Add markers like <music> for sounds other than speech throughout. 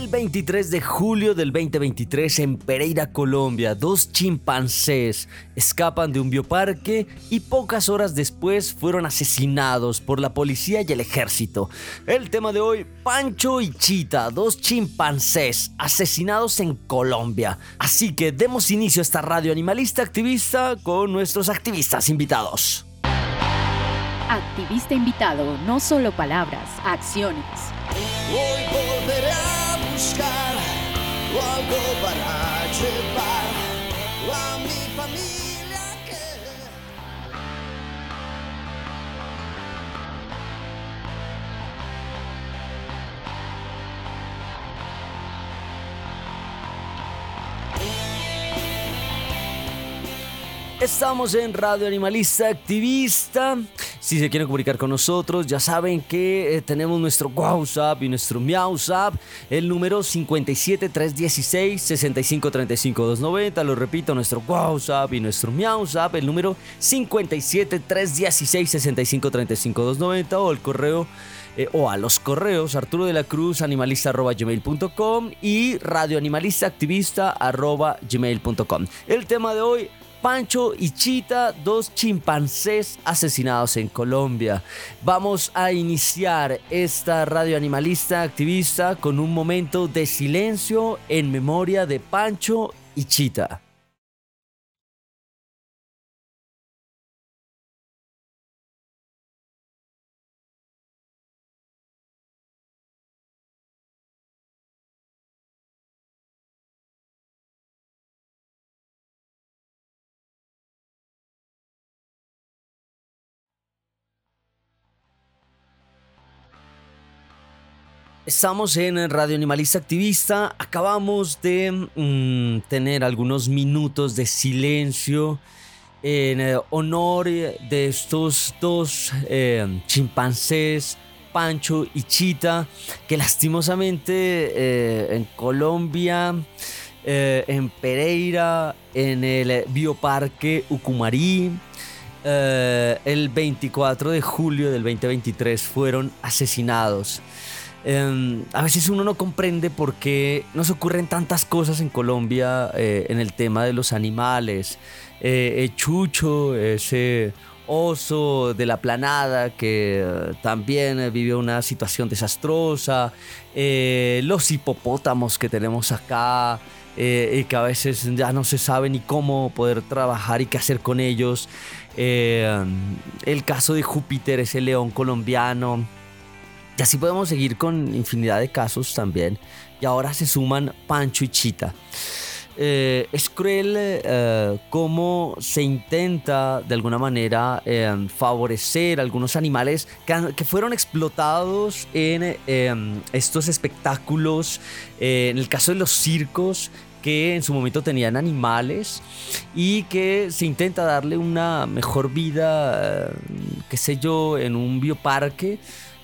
El 23 de julio del 2023 en Pereira, Colombia, dos chimpancés escapan de un bioparque y pocas horas después fueron asesinados por la policía y el ejército. El tema de hoy, Pancho y Chita, dos chimpancés asesinados en Colombia. Así que demos inicio a esta radio animalista activista con nuestros activistas invitados. Activista invitado, no solo palabras, acciones. Hoy volveré buscar algo para llevar a mi familia que... Estamos en Radio Animalista Activista. Si se quieren comunicar con nosotros, ya saben que eh, tenemos nuestro WhatsApp y nuestro MiauSap, el número 57316 6535290. Lo repito, nuestro WhatsApp y nuestro MiauSap, el número 57316 6535290 o el correo eh, o a los correos Arturo de la Cruz animalista gmail.com y radioanimalista activista gmail.com. El tema de hoy Pancho y Chita, dos chimpancés asesinados en Colombia. Vamos a iniciar esta radio animalista activista con un momento de silencio en memoria de Pancho y Chita. Estamos en Radio Animalista Activista. Acabamos de mm, tener algunos minutos de silencio en eh, honor de estos dos eh, chimpancés, Pancho y Chita, que lastimosamente eh, en Colombia, en Pereira, en el Bioparque Ucumarí, el 24 de julio del 2023 fueron asesinados. Em, a veces uno no comprende por qué nos ocurren tantas cosas en Colombia eh, en el tema de los animales. Eh, Chucho, ese oso de la planada que eh, también vivió una situación desastrosa, los hipopótamos que tenemos acá y que a veces ya no se sabe ni cómo poder trabajar y qué hacer con ellos. el caso de Júpiter, ese león colombiano y así podemos seguir con infinidad de casos también. Y ahora se suman Pancho y Chita. Eh, es cruel eh, cómo se intenta de alguna manera eh, favorecer algunos animales que, fueron explotados en estos espectáculos, en el caso de los circos que en su momento tenían animales y que se intenta darle una mejor vida, qué sé yo, en un bioparque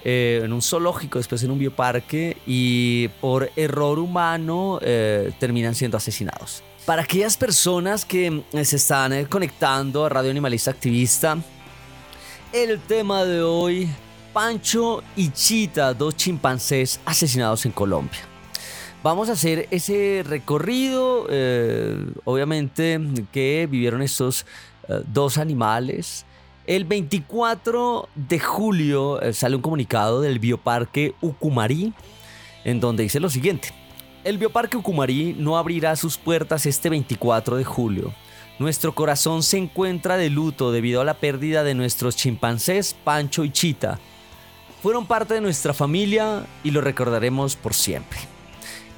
eh, en un zoológico, después en un bioparque y por error humano eh, terminan siendo asesinados. Para aquellas personas que eh, se están conectando a Radio Animalista Activista, el tema de hoy, Pancho y Chita, dos chimpancés asesinados en Colombia. Vamos a hacer ese recorrido, obviamente, que vivieron estos dos animales el 24 de julio eh, sale un comunicado del Bioparque Ucumarí en donde dice lo siguiente. El Bioparque Ucumarí no abrirá sus puertas este 24 de julio. Nuestro corazón se encuentra de luto debido a la pérdida de nuestros chimpancés Pancho y Chita. Fueron parte de nuestra familia y lo recordaremos por siempre.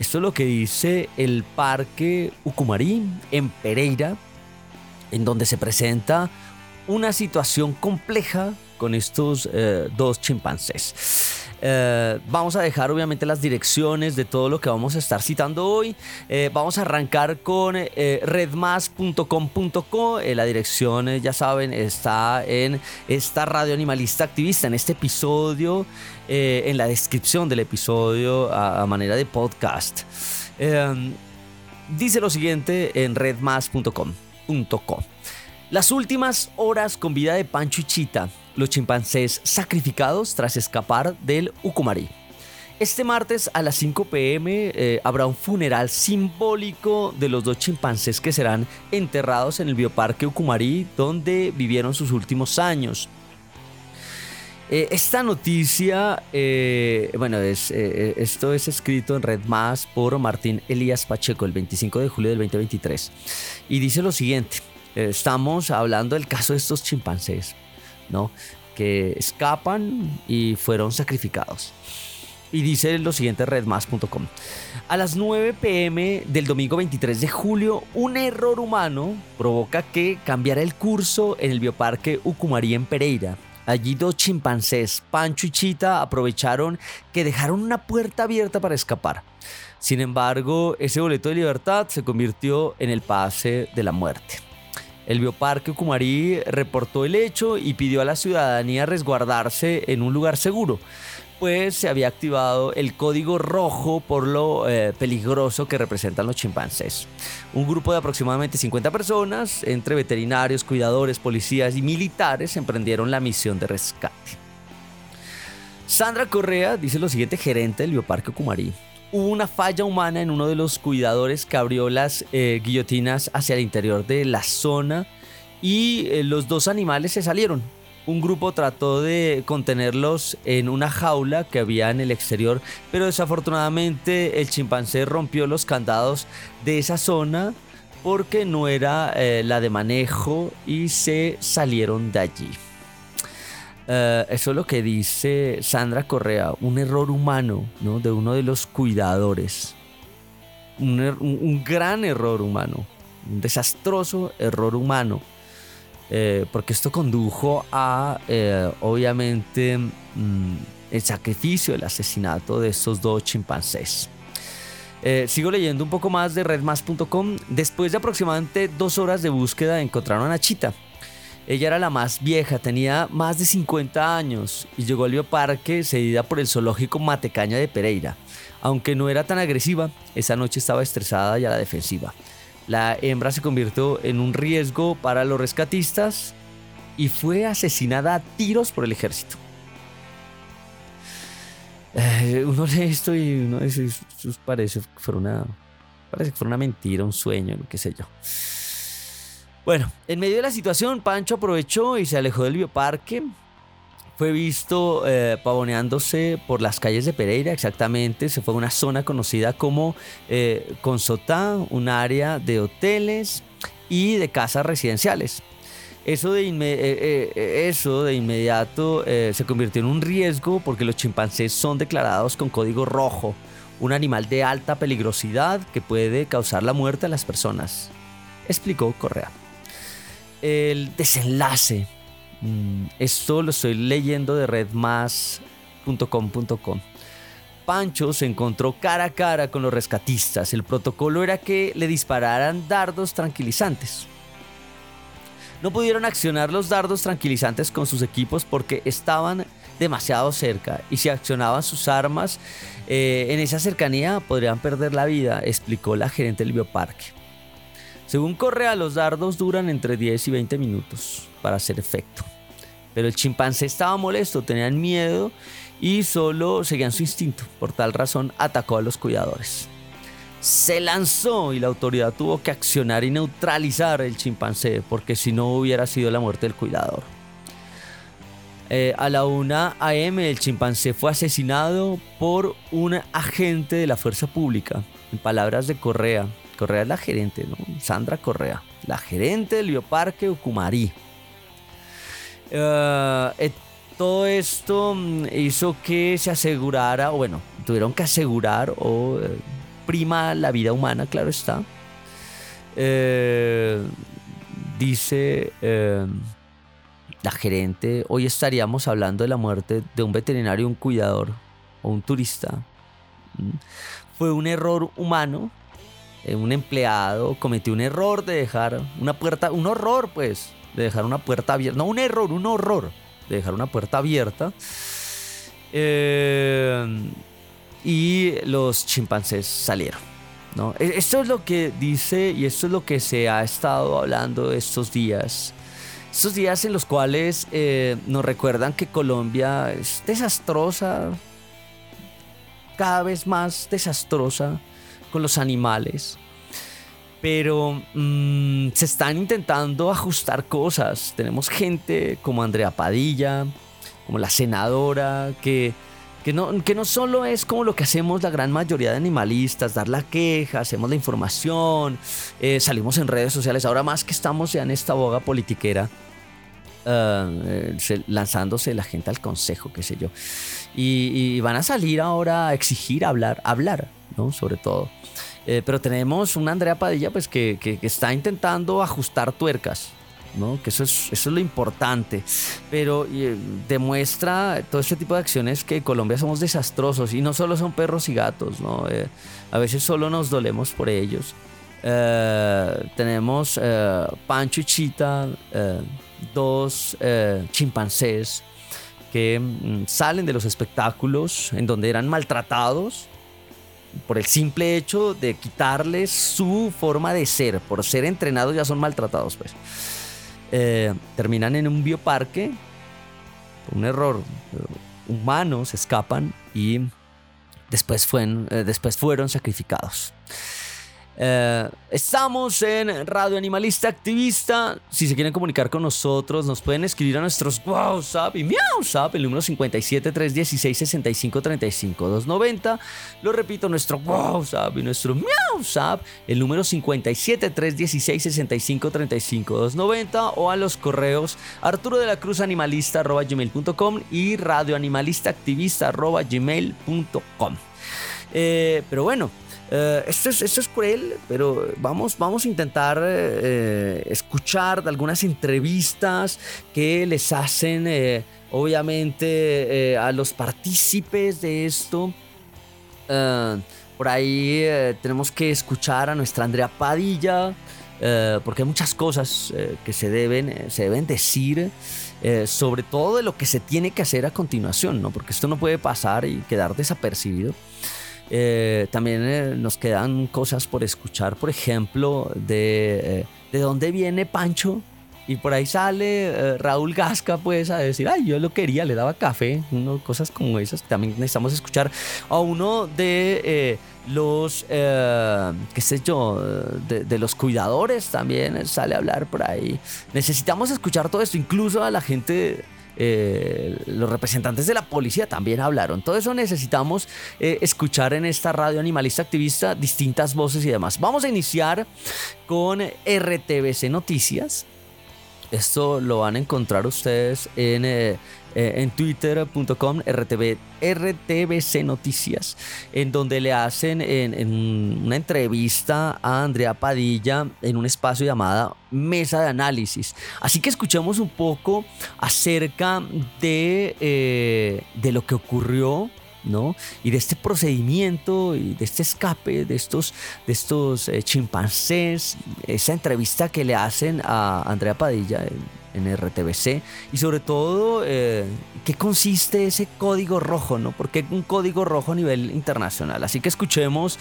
Esto es lo que dice el Parque Ucumarí en Pereira, en donde se presenta una situación compleja con estos eh, dos chimpancés. Eh, vamos a dejar obviamente las direcciones de todo lo que vamos a estar citando hoy. Eh, vamos a arrancar con redmas.com.co. la dirección, ya saben, está en esta radio animalista activista, en este episodio, en la descripción del episodio a, a manera de podcast. dice lo siguiente en redmas.com.co. Las últimas horas con vida de Pancho y Chita, los chimpancés sacrificados tras escapar del Ucumarí. Este martes a las 5 pm eh, habrá un funeral simbólico de los dos chimpancés que serán enterrados en el bioparque Ucumarí donde vivieron sus últimos años. Eh, esta noticia, eh, bueno, esto es escrito en Red Más por Martín Elías Pacheco el 25 de julio del 2023 y dice lo siguiente estamos hablando del caso de estos chimpancés, ¿no? Que escapan y fueron sacrificados. Y dice lo siguiente redmas.com. A las 9 pm del domingo 23 de julio, un error humano provoca que cambiara el curso en el bioparque Ucumarí en Pereira. Allí dos chimpancés, Pancho y Chita, aprovecharon que dejaron una puerta abierta para escapar. Sin embargo, ese boleto de libertad se convirtió en el pase de la muerte. El Bioparque Ucumarí reportó el hecho y pidió a la ciudadanía resguardarse en un lugar seguro, pues se había activado el código rojo por lo eh, peligroso que representan los chimpancés. Un grupo de aproximadamente 50 personas, entre veterinarios, cuidadores, policías y militares, emprendieron la misión de rescate. Sandra Correa dice lo siguiente, gerente del Bioparque Ucumarí hubo una falla humana en uno de los cuidadores que abrió las eh, guillotinas hacia el interior de la zona y eh, los dos animales se salieron. Un grupo trató de contenerlos en una jaula que había en el exterior, pero desafortunadamente el chimpancé rompió los candados de esa zona porque no era eh, la de manejo y se salieron de allí. Eh, eso es lo que dice Sandra Correa, un error humano ¿no? de uno de los cuidadores. Un, er, gran error humano, un desastroso error humano. Eh, porque esto condujo a, eh, obviamente, mm, el sacrificio, el asesinato de estos dos chimpancés. Sigo leyendo un poco más de redmas.com. Después de aproximadamente dos horas de búsqueda encontraron a Chita. Ella era la más vieja, tenía más de 50 años y llegó al bioparque cedida por el zoológico Matecaña de Pereira. Aunque no era tan agresiva, esa noche estaba estresada y a la defensiva. La hembra se convirtió en un riesgo para los rescatistas y fue asesinada a tiros por el ejército. Eh, uno lee esto y uno dice, parece que fuera una, parece que fuera una mentira, un sueño, qué sé yo. Bueno, en medio de la situación, Pancho aprovechó y se alejó del bioparque. Fue visto eh, pavoneándose por las calles de Pereira, exactamente. Se fue a una zona conocida como eh, Consotá, un área de hoteles y de casas residenciales. Eso de, eh, eso de inmediato se convirtió en un riesgo porque los chimpancés son declarados con código rojo, un animal de alta peligrosidad que puede causar la muerte a las personas, explicó Correa. El desenlace, mm, esto lo estoy leyendo de redmas.com.com. Pancho se encontró cara a cara con los rescatistas. El protocolo era que le dispararan dardos tranquilizantes. No pudieron accionar los dardos tranquilizantes con sus equipos porque estaban demasiado cerca y si accionaban sus armas eh, en esa cercanía podrían perder la vida, explicó la gerente del bioparque. Según Correa, los dardos duran entre 10 y 20 minutos para hacer efecto. Pero el chimpancé estaba molesto, tenían miedo y solo seguían su instinto. Por tal razón atacó a los cuidadores se lanzó y la autoridad tuvo que accionar y neutralizar el chimpancé porque si no hubiera sido la muerte del cuidador. Eh, a la 1 AM el chimpancé fue asesinado por un agente de la fuerza pública, en palabras de Correa. Correa es la gerente, ¿no? Sandra Correa, la gerente del bioparque Ucumarí. Eh, eh, todo esto mm, hizo que se asegurara, o bueno, tuvieron que asegurar o prima la vida humana, claro está. Eh, dice eh, la gerente, hoy estaríamos hablando de la muerte de un veterinario, un cuidador o un turista. Mm. Fue un error humano. Eh, un empleado cometió un error de dejar una puerta, un horror pues, de dejar una puerta abierta. No un error, un horror de dejar una puerta abierta. Eh, y los chimpancés salieron. ¿no? E, esto es lo que dice y esto es lo que se ha estado hablando estos días. Estos días en los cuales eh, nos recuerdan que Colombia es desastrosa, cada vez más desastrosa con los animales. Pero mm, se están intentando ajustar cosas. Tenemos gente como Andrea Padilla, como la senadora, que que no, que no solo es como lo que hacemos la gran mayoría de animalistas, dar la queja, hacemos la información, eh, salimos en redes sociales, ahora más que estamos ya en esta boga politiquera, eh, lanzándose la gente al consejo, qué sé yo. Y, van a salir ahora a exigir hablar, hablar, ¿no? Sobre todo. Eh, pero tenemos una Andrea Padilla pues que, que está intentando ajustar tuercas, que eso es, eso es lo importante. Pero eh, demuestra todo este tipo de acciones que en Colombia somos desastrosos y no solo son perros y gatos, ¿no? Eh, a veces solo nos dolemos por ellos. Tenemos Pancho y Chita, dos chimpancés que mm, salen de los espectáculos en donde eran maltratados por el simple hecho de quitarles su forma de ser, por ser entrenados ya son maltratados, pues. Eh, terminan en un bioparque por un error humano, se escapan y después, eh, después fueron sacrificados. Eh, estamos en Radio Animalista Activista. Si se quieren comunicar con nosotros, nos pueden escribir a nuestros WhatsApp y WhatsApp, el número 57 316 65 35 290. Lo repito, nuestro WhatsApp y nuestro WhatsApp, el número 57 316 65 35 290 o a los correos arturo de la cruz animalista gmail.com y radioanimalista activista gmail.com. Eh, pero bueno, Eh, esto, es, cruel, pero vamos, vamos a intentar eh, escuchar algunas entrevistas que les hacen, eh, obviamente, a los partícipes de esto. por ahí tenemos que escuchar a nuestra Andrea Padilla, porque hay muchas cosas que se deben, se deben decir. sobre todo de lo que se tiene que hacer a continuación, ¿no? Porque esto no puede pasar y quedar desapercibido. Eh, también eh, nos quedan cosas por escuchar, por ejemplo, de, eh, de dónde viene Pancho. Y por ahí sale Raúl Gasca, pues, a decir, ay, yo lo quería, le daba café, cosas como esas. También necesitamos escuchar a uno de los, qué sé yo, de, de, los cuidadores también sale a hablar por ahí. Necesitamos escuchar todo esto, incluso a la gente eh, los representantes de la policía también hablaron. Todo eso necesitamos eh, escuchar en esta radio animalista activista distintas voces y demás. Vamos a iniciar con RTBC Noticias. Esto lo van a encontrar ustedes en eh, eh, en twitter.com RTV, RTBC Noticias, en donde le hacen en, una entrevista a Andrea Padilla en un espacio llamada Mesa de Análisis. Así que escuchemos un poco acerca de, eh, de lo que ocurrió ¿no? Y de este procedimiento y de este escape de estos, de estos eh, chimpancés, esa entrevista que le hacen a Andrea Padilla en, RTBC y sobre todo eh, qué consiste ese código rojo, ¿no? Porque un código rojo a nivel internacional. Así que escuchemos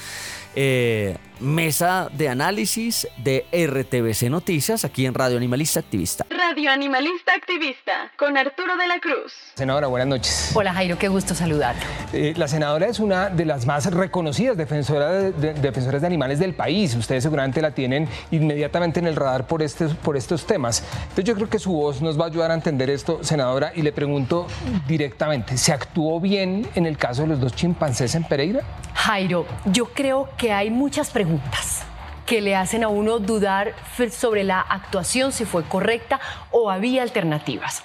eh, mesa de análisis de RTBC Noticias aquí en Radio Animalista Activista. Radio Animalista Activista con Arturo de la Cruz. Senadora, buenas noches. Hola Jairo, qué gusto saludarlo. Eh, la senadora es una de las más reconocidas defensoras de, defensoras de animales del país. Ustedes seguramente la tienen inmediatamente en el radar por, este, por estos temas. Entonces yo creo que su voz nos va a ayudar a entender esto, senadora, y le pregunto directamente, ¿se actuó bien en el caso de los dos chimpancés en Pereira? Jairo, yo creo que hay muchas preguntas perguntas. Que le hacen a uno dudar sobre la actuación, si fue correcta o había alternativas.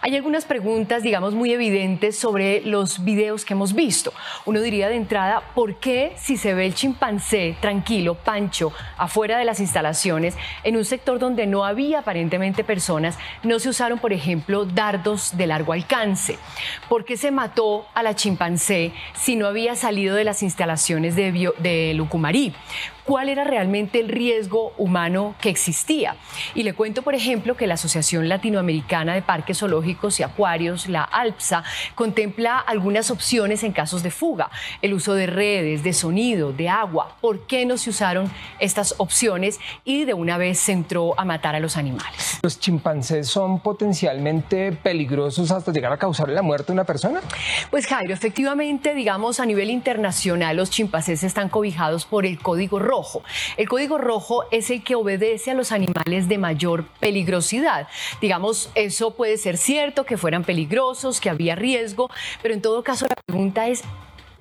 Hay algunas preguntas, digamos, muy evidentes sobre los videos que hemos visto. Uno diría de entrada, ¿por qué si se ve el chimpancé tranquilo, pancho, afuera de las instalaciones, en un sector donde no había aparentemente personas, no se usaron, por ejemplo, dardos de largo alcance? ¿Por qué se mató a la chimpancé si no había salido de las instalaciones de, de Lucumarí? Cuál era realmente el riesgo humano que existía. Y le cuento, por ejemplo, que la Asociación Latinoamericana de Parques Zoológicos y Acuarios, la ALPSA, contempla algunas opciones en casos de fuga, el uso de redes, de sonido, de agua. ¿Por qué no se usaron estas opciones y de una vez se entró a matar a los animales? ¿Los chimpancés son potencialmente peligrosos hasta llegar a causarle la muerte a una persona? Pues Jairo, efectivamente, digamos, a nivel internacional, los chimpancés están cobijados por el Código rojo. El código rojo es el que obedece a los animales de mayor peligrosidad. Digamos, eso puede ser cierto, que fueran peligrosos, que había riesgo, pero en todo caso la pregunta es,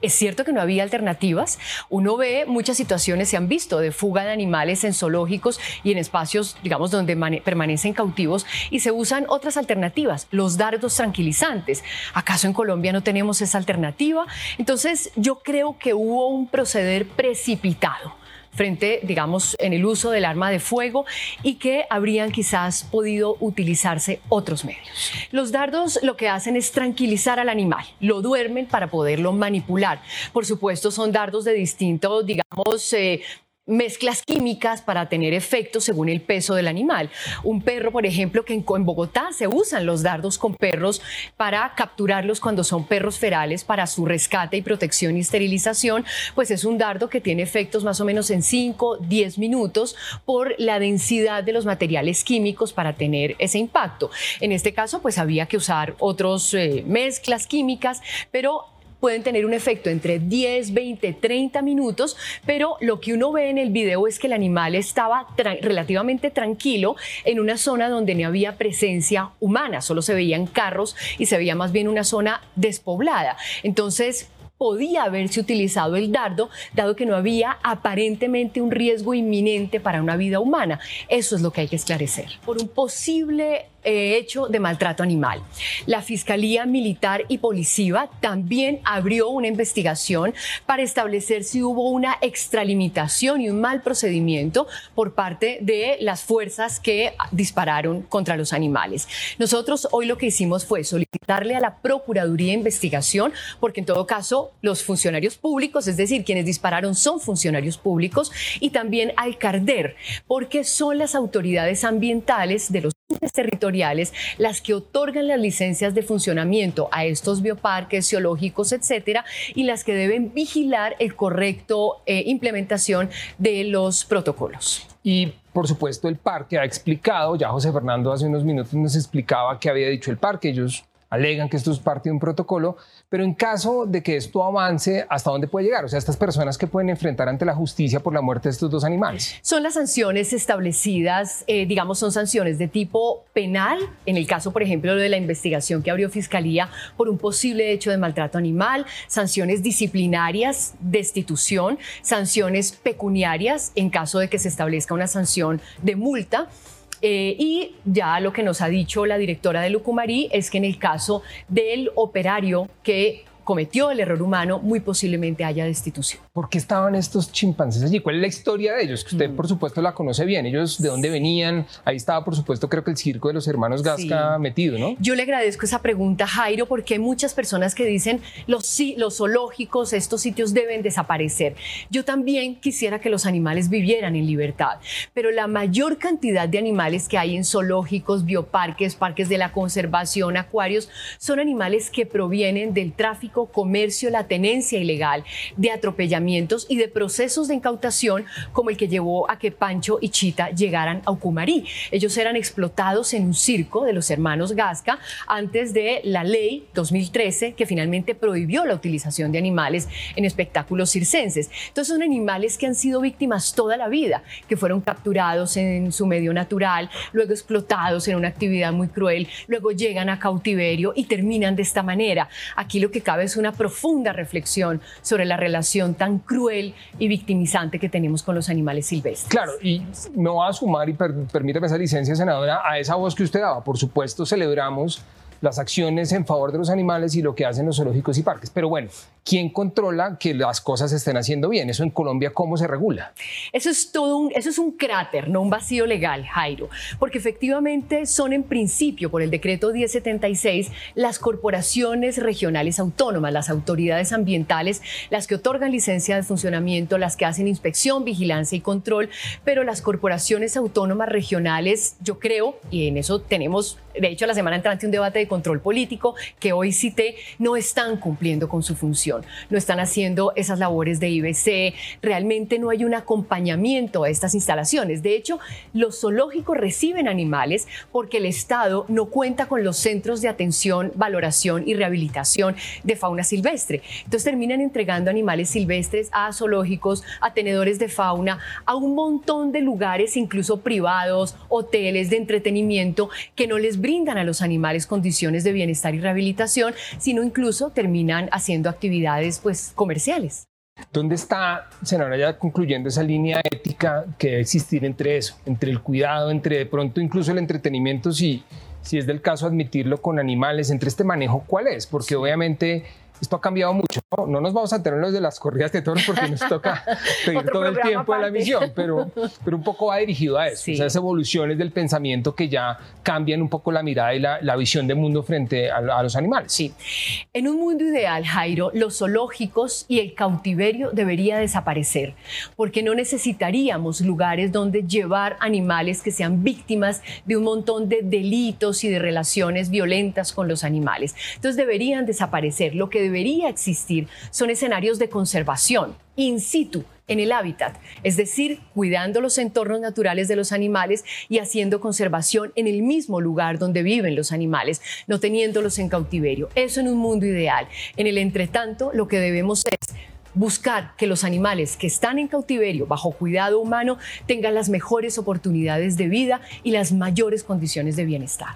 es cierto que no había alternativas. Uno ve muchas situaciones, se han visto, de fuga de animales en zoológicos y en espacios, digamos, donde permanecen cautivos y se usan otras alternativas, los dardos tranquilizantes. ¿Acaso en Colombia no tenemos esa alternativa? Entonces, yo creo que hubo un proceder precipitado frente, digamos, en el uso del arma de fuego y que habrían quizás podido utilizarse otros medios. Los dardos lo que hacen es tranquilizar al animal, lo duermen para poderlo manipular. Por supuesto, son dardos de distinto, digamos, eh, mezclas químicas para tener efectos según el peso del animal. Un perro, por ejemplo, que en, Bogotá se usan los dardos con perros para capturarlos cuando son perros ferales para su rescate y protección y esterilización, pues es un dardo que tiene efectos más o menos en 5, 10 minutos por la densidad de los materiales químicos para tener ese impacto. En este caso, pues había que usar otras eh, mezclas químicas, pero pueden tener un efecto entre 10, 20, 30 minutos, pero lo que uno ve en el video es que el animal estaba relativamente tranquilo en una zona donde no había presencia humana, solo se veían carros y se veía más bien una zona despoblada. Entonces, podía haberse utilizado el dardo, dado que no había aparentemente un riesgo inminente para una vida humana. Eso es lo que hay que esclarecer. Por un posible hecho de maltrato animal. La Fiscalía Militar y Policiva también abrió una investigación para establecer si hubo una extralimitación y un mal procedimiento por parte de las fuerzas que dispararon contra los animales. Nosotros hoy lo que hicimos fue solicitarle a la Procuraduría Investigación, porque en todo caso los funcionarios públicos, es decir, quienes dispararon son funcionarios públicos, y también al CARDER, porque son las autoridades ambientales de los territoriales las que otorgan las licencias de funcionamiento a estos bioparques zoológicos, etcétera, y las que deben vigilar el correcto eh, implementación de los protocolos. Y por supuesto el parque ha explicado, ya José Fernando hace unos minutos nos explicaba qué había dicho el parque, ellos alegan que esto es parte de un protocolo, pero en caso de que esto avance, ¿hasta dónde puede llegar? O sea, estas personas que pueden enfrentar ante la justicia por la muerte de estos dos animales. Son las sanciones establecidas, eh, digamos, son sanciones de tipo penal, en el caso, por ejemplo, de la investigación que abrió Fiscalía por un posible hecho de maltrato animal, sanciones disciplinarias, destitución, sanciones pecuniarias en caso de que se establezca una sanción de multa. Eh, y ya lo que nos ha dicho la directora de Lucumarí es que en el caso del operario que cometió el error humano, muy posiblemente haya destitución. ¿Por qué estaban estos chimpancés allí? ¿Cuál es la historia de ellos? Que usted, mm. por supuesto, la conoce bien. ¿Ellos de dónde venían? Ahí estaba, por supuesto, creo que el circo de los hermanos Gasca metido, ¿no? Yo le agradezco esa pregunta, Jairo, porque hay muchas personas que dicen los, los zoológicos, estos sitios deben desaparecer. Yo también quisiera que los animales vivieran en libertad, pero la mayor cantidad de animales que hay en zoológicos, bioparques, parques de la conservación, acuarios, son animales que provienen del tráfico comercio, la tenencia ilegal, de atropellamientos y de procesos de incautación como el que llevó a que Pancho y Chita llegaran a Ucumarí. Ellos eran explotados en un circo de los hermanos Gasca antes de la ley 2013 que finalmente prohibió la utilización de animales en espectáculos circenses. Entonces son animales que han sido víctimas toda la vida, que fueron capturados en su medio natural, luego explotados en una actividad muy cruel, luego llegan a cautiverio y terminan de esta manera. Aquí lo que cabe es una profunda reflexión sobre la relación tan cruel y victimizante que tenemos con los animales silvestres. Claro, y me voy a sumar y permítame esa licencia, senadora, a esa voz que usted daba. Por supuesto, celebramos las acciones en favor de los animales y lo que hacen los zoológicos y parques. Pero bueno, ¿quién controla que las cosas estén haciendo bien? Eso en Colombia, ¿cómo se regula? Eso es todo un, eso es un cráter, no un vacío legal, Jairo, porque efectivamente son en principio, por el decreto 1076, las corporaciones regionales autónomas, las autoridades ambientales, las que otorgan licencia de funcionamiento, las que hacen inspección, vigilancia y control, pero las corporaciones autónomas regionales, yo creo, y en eso tenemos, de hecho, la semana entrante un debate de control político que hoy cité, no están cumpliendo con su función, no están haciendo esas labores de IBC, realmente no hay un acompañamiento a estas instalaciones. De hecho, los zoológicos reciben animales porque el Estado no cuenta con los centros de atención, valoración y rehabilitación de fauna silvestre. Entonces terminan entregando animales silvestres a zoológicos, a tenedores de fauna, a un montón de lugares, incluso privados, hoteles de entretenimiento, que no les brindan a los animales condiciones de bienestar y rehabilitación, sino incluso terminan haciendo actividades pues, comerciales. ¿Dónde está, senadora, ya concluyendo esa línea ética que debe existir entre eso, entre el cuidado, entre de pronto incluso el entretenimiento, si, si es del caso admitirlo con animales, entre este manejo, ¿cuál es? Porque obviamente esto ha cambiado mucho. No, nos vamos a tener los de las corridas de toros porque nos toca <laughs> pedir todo el tiempo de la misión, pero, pero un poco va dirigido a eso, esas evoluciones del pensamiento que ya cambian un poco la mirada y la, visión del mundo frente a, a, los animales. Sí. En un mundo ideal, Jairo, los zoológicos y el cautiverio debería desaparecer, porque no necesitaríamos lugares donde llevar animales que sean víctimas de un montón de delitos y de relaciones violentas con los animales. Entonces deberían desaparecer. Lo que debería existir son escenarios de conservación in situ en el hábitat, es decir, cuidando los entornos naturales de los animales y haciendo conservación en el mismo lugar donde viven los animales, no teniéndolos en cautiverio. Eso en un mundo ideal. En el entretanto, lo que debemos es buscar que los animales que están en cautiverio bajo cuidado humano tengan las mejores oportunidades de vida y las mayores condiciones de bienestar.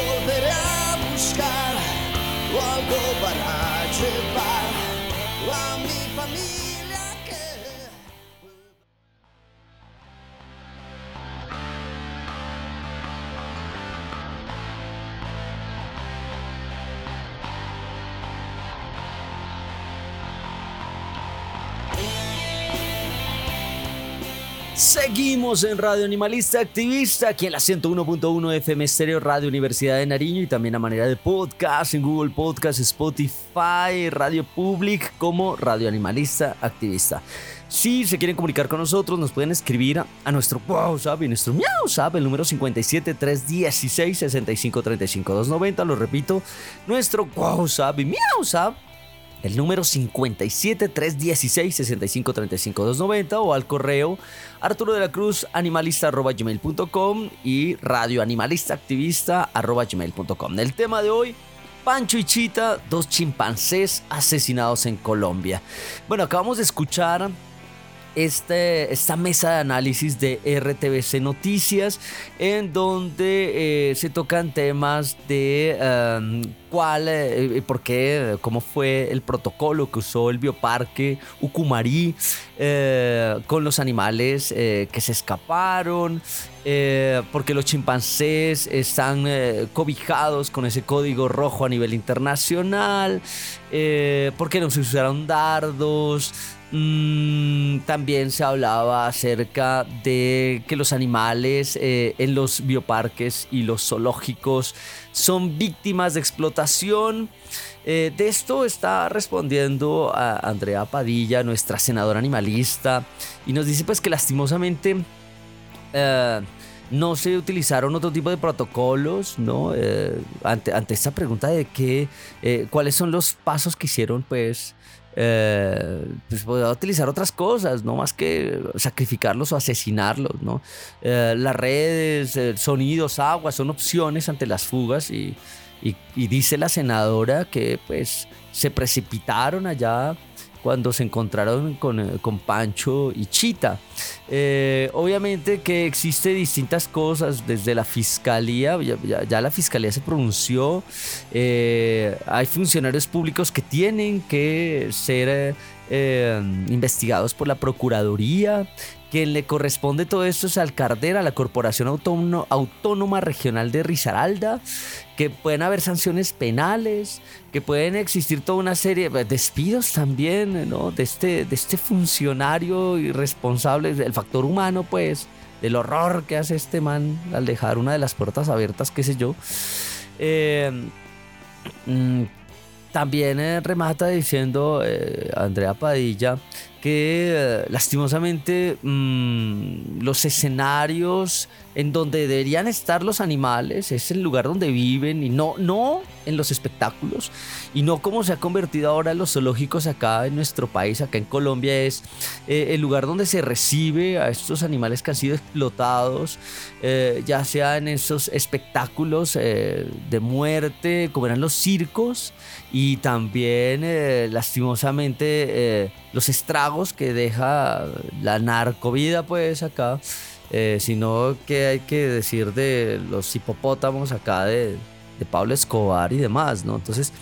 Seguimos en Radio Animalista Activista, aquí en la 101.1 FM Estéreo Radio Universidad de Nariño y también a manera de podcast en Google Podcast, Spotify, Radio Public como Radio Animalista Activista. Si se quieren comunicar con nosotros, nos pueden escribir a nuestro WhatsApp y nuestro WhatsApp, el número 57 316 65 35 290. Lo repito, nuestro WhatsApp y WhatsApp el número 57 316 65 35 290 o al correo Arturo de la Cruz animalista gmail.com y radio animalista activista gmail.com. El tema de hoy, Pancho y Chita, dos chimpancés asesinados en Colombia. Bueno, acabamos de escuchar este, esta mesa de análisis de RTBC Noticias, en donde eh, se tocan temas de um, cuál, eh, por qué, cómo fue el protocolo que usó el bioparque Ucumarí eh, con los animales que se escaparon, porque los chimpancés están cobijados con ese código rojo a nivel internacional, porque no se usaron dardos. Mm, también se hablaba acerca de que los animales eh, en los bioparques y los zoológicos son víctimas de explotación. Eh, de esto está respondiendo a Andrea Padilla, nuestra senadora animalista, y nos dice pues que lastimosamente eh, no se utilizaron otro tipo de protocolos, ¿no? ante, ante, esta pregunta de cuáles son los pasos que hicieron pues eh, pues utilizar otras cosas, no más que sacrificarlos o asesinarlos, ¿no? Eh, las redes, sonidos, agua son opciones ante las fugas y, y, dice la senadora que pues se precipitaron allá cuando se encontraron con, eh, con Pancho y Chita. Eh, obviamente que existe distintas cosas desde la fiscalía, ya, la fiscalía se pronunció, eh, hay funcionarios públicos que tienen que ser investigados por la Procuraduría, quien le corresponde todo esto es al Cardera, la Corporación Autónoma Regional de Risaralda, que pueden haber sanciones penales, que pueden existir toda una serie de despidos también, ¿no? De este, de este funcionario irresponsable, del factor humano, pues, del horror que hace este man al dejar una de las puertas abiertas, qué sé yo. Eh, mm, también eh, remata diciendo eh, Andrea Padilla que eh, lastimosamente mm, los escenarios en donde deberían estar los animales es el lugar donde viven y no, no en los espectáculos y no como se ha convertido ahora en los zoológicos acá en nuestro país, acá en Colombia es eh, el lugar donde se recibe a estos animales que han sido explotados, eh, ya sea en esos espectáculos de muerte como eran los circos y también lastimosamente los estragos que deja la narcovida pues acá, eh, sino que hay que decir de los hipopótamos acá de, Pablo Escobar y demás, ¿no? Entonces,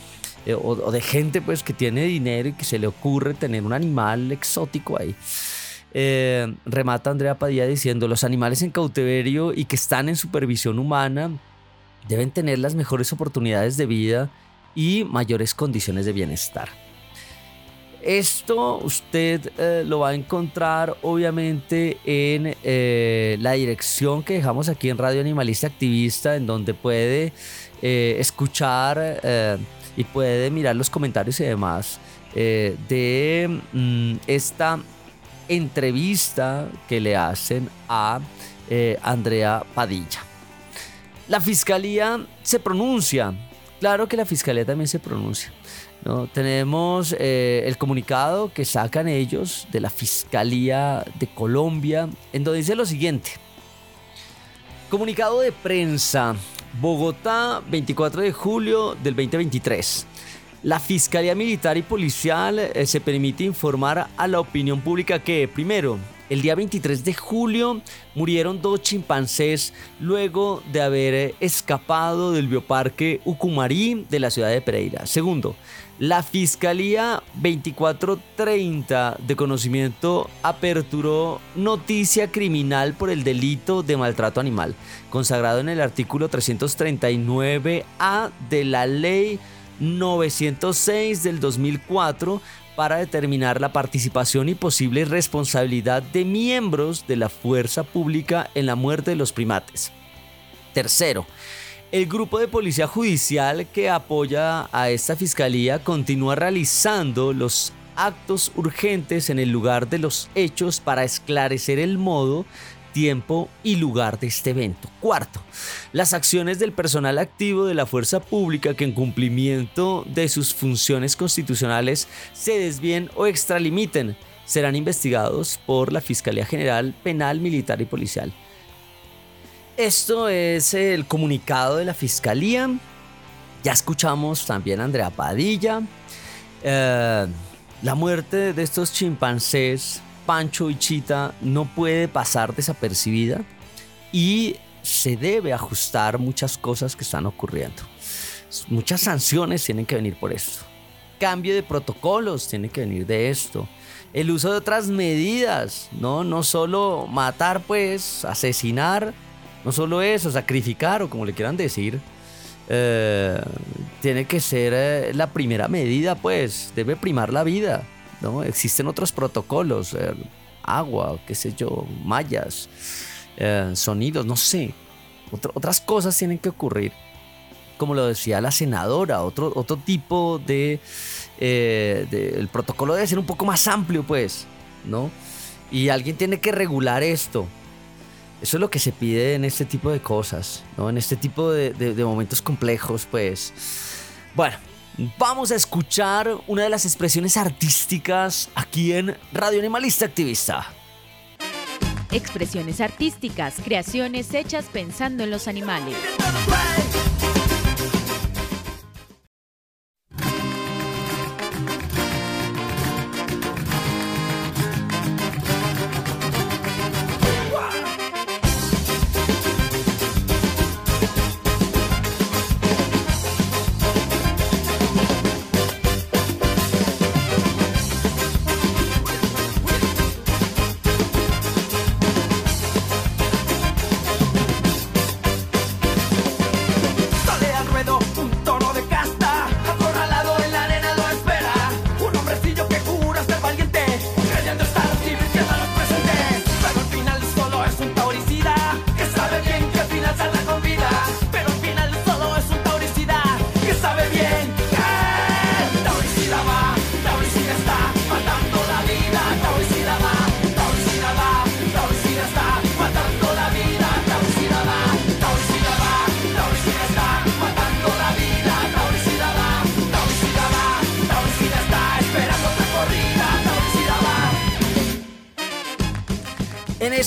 eh, o, de gente pues que tiene dinero y que se le ocurre tener un animal exótico ahí. Eh, remata Andrea Padilla diciendo, los animales en cautiverio y que están en supervisión humana deben tener las mejores oportunidades de vida y mayores condiciones de bienestar. Esto usted eh, lo va a encontrar obviamente en eh, la dirección que dejamos aquí en Radio Animalista Activista, en donde puede eh, escuchar y puede mirar los comentarios y demás de mm, esta entrevista que le hacen a Andrea Padilla. La fiscalía se pronuncia, claro que la fiscalía también se pronuncia. Tenemos eh, el comunicado que sacan ellos de la Fiscalía de Colombia, en donde dice lo siguiente. Comunicado de prensa, Bogotá, 24 de julio del 2023. La Fiscalía Militar y Policial eh, se permite informar a la opinión pública que, primero, el día 23 de julio murieron dos chimpancés luego de haber eh, escapado del bioparque Ucumarí de la ciudad de Pereira. Segundo, la Fiscalía 2430 de conocimiento aperturó noticia criminal por el delito de maltrato animal, consagrado en el artículo 339A de la Ley 906 del 2004 para determinar la participación y posible responsabilidad de miembros de la fuerza pública en la muerte de los primates. Tercero, el grupo de policía judicial que apoya a esta fiscalía continúa realizando los actos urgentes en el lugar de los hechos para esclarecer el modo tiempo y lugar de este evento. Cuarto, las acciones del personal activo de la fuerza pública que en cumplimiento de sus funciones constitucionales se desvíen o extralimiten serán investigados por la Fiscalía General Penal, Militar y Policial. Esto es el comunicado de la Fiscalía. Ya escuchamos también a Andrea Padilla. Eh, la muerte de estos chimpancés Pancho y Chita no puede pasar desapercibida y se debe ajustar muchas cosas que están ocurriendo. Muchas sanciones tienen que venir por esto. Cambio de protocolos tiene que venir de esto. El uso de otras medidas, ¿no? No solo matar, pues, asesinar, no solo eso, sacrificar o como le quieran decir. Eh, tiene que ser eh, la primera medida, pues, debe primar la vida. ¿no? Existen otros protocolos, eh, agua, qué sé yo, mallas, sonidos, no sé. otras cosas tienen que ocurrir. Como lo decía la senadora, otro, otro tipo eh, de, El protocolo debe ser un poco más amplio, pues, ¿no? Y alguien tiene que regular esto. Eso es lo que se pide en este tipo de cosas, ¿no? En este tipo de, de momentos complejos, pues. Bueno, Vamos a escuchar una de las expresiones artísticas aquí en Radio Animalista Activista. Expresiones artísticas, creaciones hechas pensando en los animales.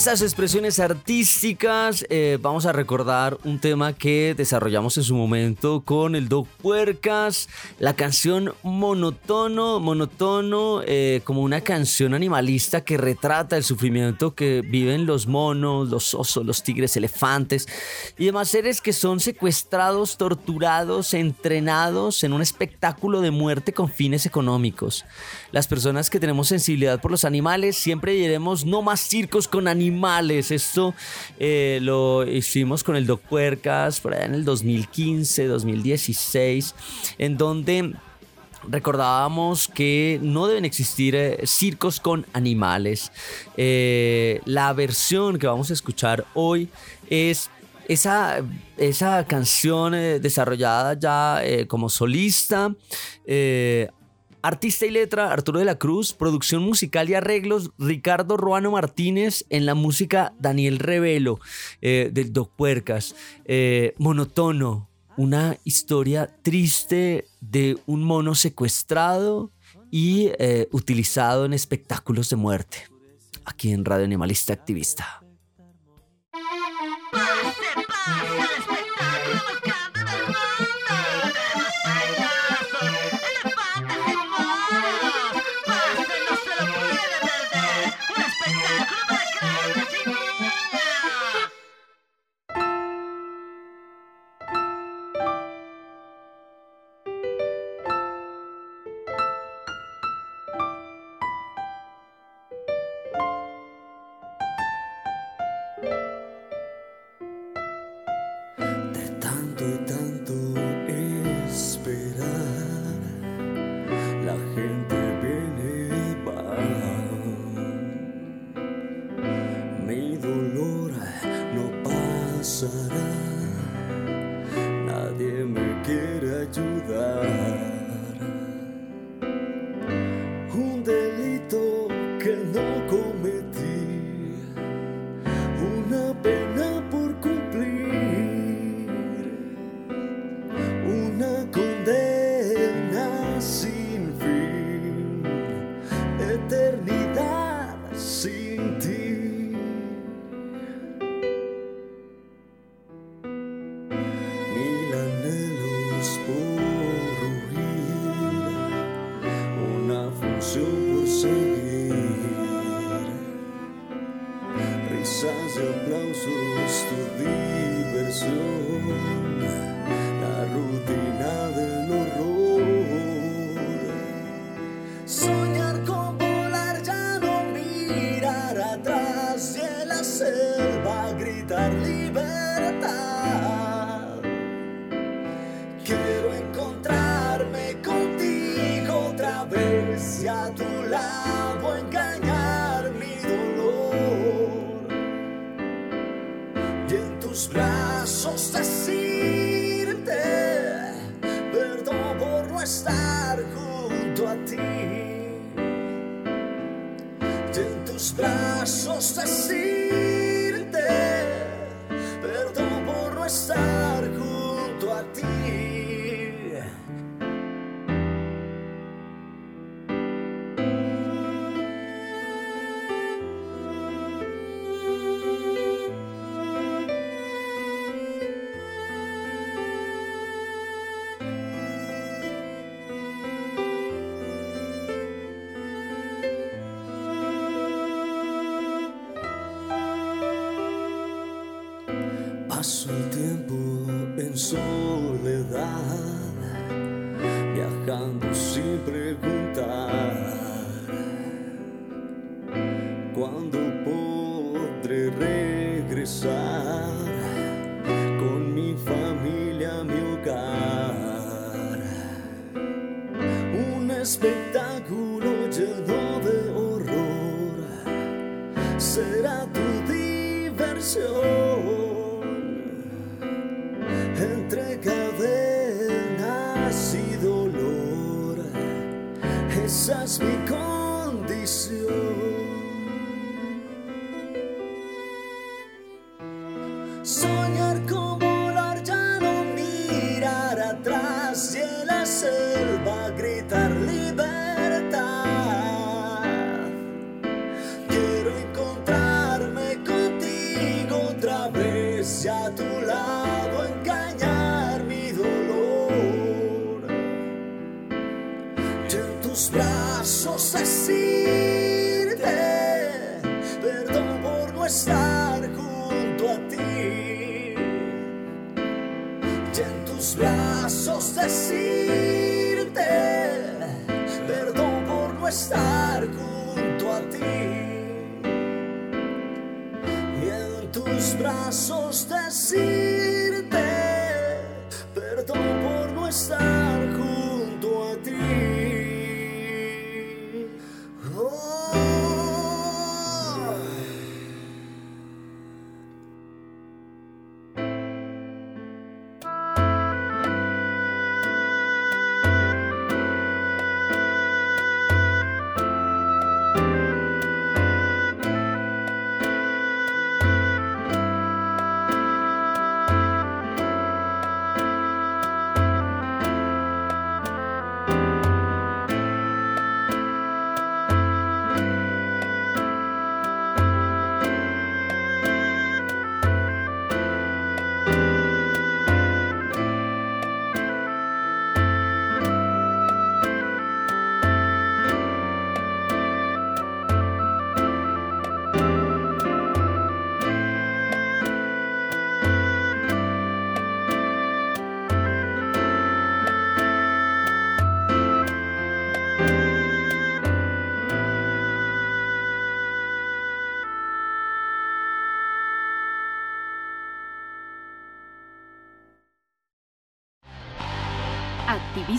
Estas expresiones artísticas eh, vamos a recordar un tema que desarrollamos en su momento con el Doc Puercas, la canción Monotono, Monotono, eh, como una canción animalista que retrata el sufrimiento que viven los monos, los osos, los tigres, elefantes y demás seres que son secuestrados, torturados, entrenados en un espectáculo de muerte con fines económicos. Las personas que tenemos sensibilidad por los animales siempre diremos no más circos con animales. Esto eh, lo hicimos con el Doc Puercas por allá en el 2015, 2016, en donde recordábamos que no deben existir eh, circos con animales. Eh, la versión que vamos a escuchar hoy es esa, esa canción desarrollada ya como solista. Artista y letra, Arturo de la Cruz. Producción musical y arreglos, Ricardo Ruano Martínez. En la música, Daniel Revelo, eh, del Doc Puercas. Eh, monotono, una historia triste de un mono secuestrado y eh, utilizado en espectáculos de muerte. Aquí en Radio Animalista Activista. viajando sin preguntar. Cuando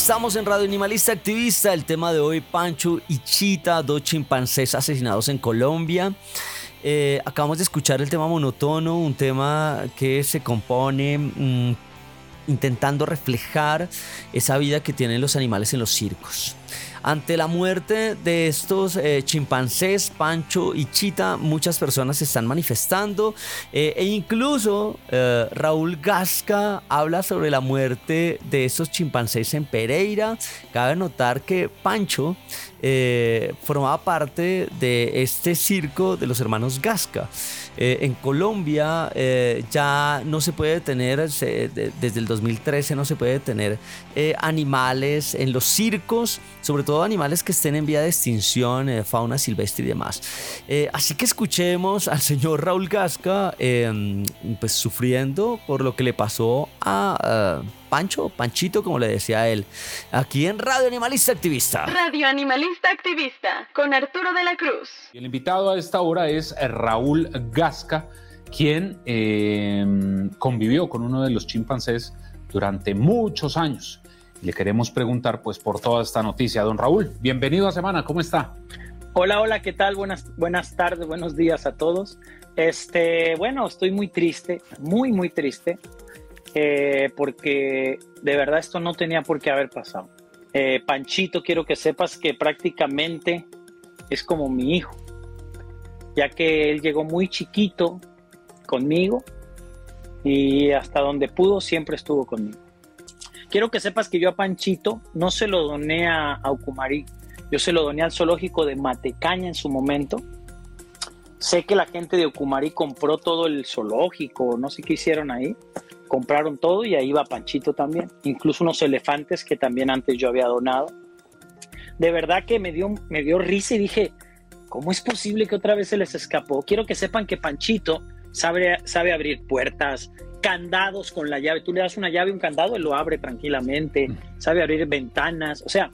Estamos en Radio Animalista Activista. El tema de hoy, Pancho y Chita, dos chimpancés asesinados en Colombia. Eh, acabamos de escuchar el tema monótono, un tema que se compone mm, intentando reflejar esa vida que tienen los animales en los circos. Ante la muerte de estos eh, chimpancés, Pancho y Chita, muchas personas se están manifestando eh, e incluso eh, Raúl Gasca habla sobre la muerte de estos chimpancés en Pereira. Cabe notar que Pancho formaba parte de este circo de los hermanos Gasca. en Colombia ya no se puede tener, desde el 2013 no se puede tener animales en los circos, sobre todo todo animales que estén en vía de extinción, eh, fauna silvestre y demás. Eh, así que escuchemos al señor Raúl Gasca em, pues sufriendo por lo que le pasó a... Pancho, Panchito, como le decía él, aquí en Radio Animalista Activista. Radio Animalista Activista, con Arturo de la Cruz. El invitado a esta hora es Raúl Gasca, quien em, convivió con uno de los chimpancés durante muchos años le queremos preguntar pues por toda esta noticia. Don Raúl, bienvenido a Semana, ¿cómo está? Hola, hola, ¿qué tal? Buenas, buenas tardes, buenos días a todos. Este, bueno, estoy muy triste, muy, muy triste, eh, porque de verdad esto no tenía por qué haber pasado. Eh, Panchito, quiero que sepas que prácticamente es como mi hijo, ya que él llegó muy chiquito conmigo y hasta donde pudo siempre estuvo conmigo. Quiero que sepas que yo a Panchito no se lo doné a, a yo se lo doné al zoológico de Matecaña en su momento. Sé que la gente de Ucumarí compró todo el zoológico, no sé qué hicieron ahí. Compraron todo y ahí va Panchito también. Incluso unos elefantes que también antes yo había donado. De verdad que me dio, me dio risa y dije, ¿cómo es posible que otra vez se les escapó? Quiero que sepan que Panchito sabe, sabe abrir puertas, candados con la llave. Tú le das una llave, un candado, él lo abre tranquilamente, mm. sabe abrir ventanas. O sea,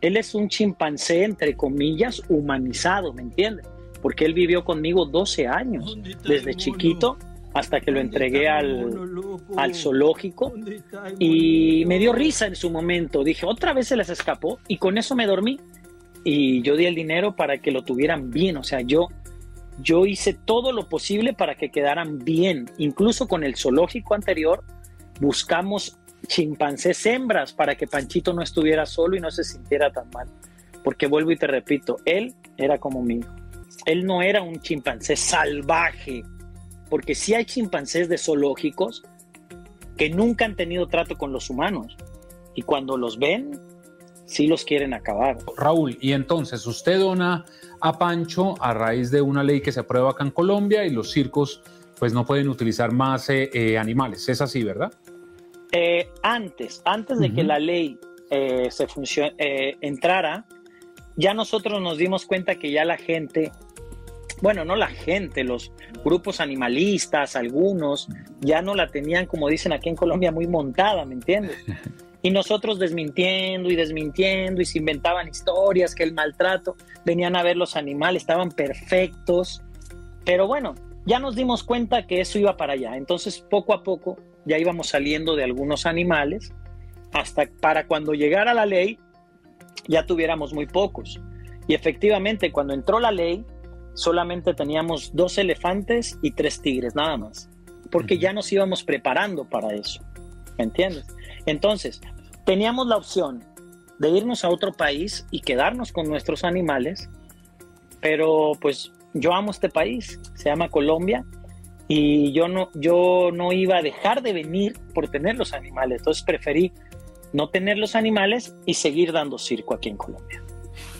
él es un chimpancé, entre comillas, humanizado, ¿me entiendes? Porque él vivió conmigo 12 años, desde chiquito hasta que lo entregué al, al zoológico y me dio risa en su momento. Dije, otra vez se les escapó y con eso me dormí y yo di el dinero para que lo tuvieran bien. O sea, yo yo hice todo lo posible para que quedaran bien. Incluso con el zoológico anterior buscamos chimpancés hembras para que Panchito no estuviera solo y no se sintiera tan mal. Porque vuelvo y te repito, él era como mío. Él no era un chimpancé salvaje. Porque sí hay chimpancés de zoológicos que nunca han tenido trato con los humanos. Y cuando los ven, sí los quieren acabar. Raúl, y entonces usted dona a Pancho a raíz de una ley que se aprueba acá en Colombia y los circos pues no pueden utilizar más eh, eh, animales. Es así, ¿verdad? Eh, antes, antes de que la ley se entrara, ya nosotros nos dimos cuenta que ya la gente, bueno, no la gente, los grupos animalistas, algunos, ya no la tenían, como dicen aquí en Colombia, muy montada, ¿me entiendes? <laughs> Y nosotros desmintiendo y desmintiendo y se inventaban historias que el maltrato, venían a ver los animales, estaban perfectos. Pero bueno, ya nos dimos cuenta que eso iba para allá. Entonces poco a poco ya íbamos saliendo de algunos animales hasta para cuando llegara la ley ya tuviéramos muy pocos. Y efectivamente cuando entró la ley solamente teníamos dos elefantes y tres tigres nada más. Porque ya nos íbamos preparando para eso. ¿Me entiendes? Entonces, teníamos la opción de irnos a otro país y quedarnos con nuestros animales, pero pues yo amo este país, se llama Colombia, y yo no, yo no iba a dejar de venir por tener los animales, entonces preferí no tener los animales y seguir dando circo aquí en Colombia.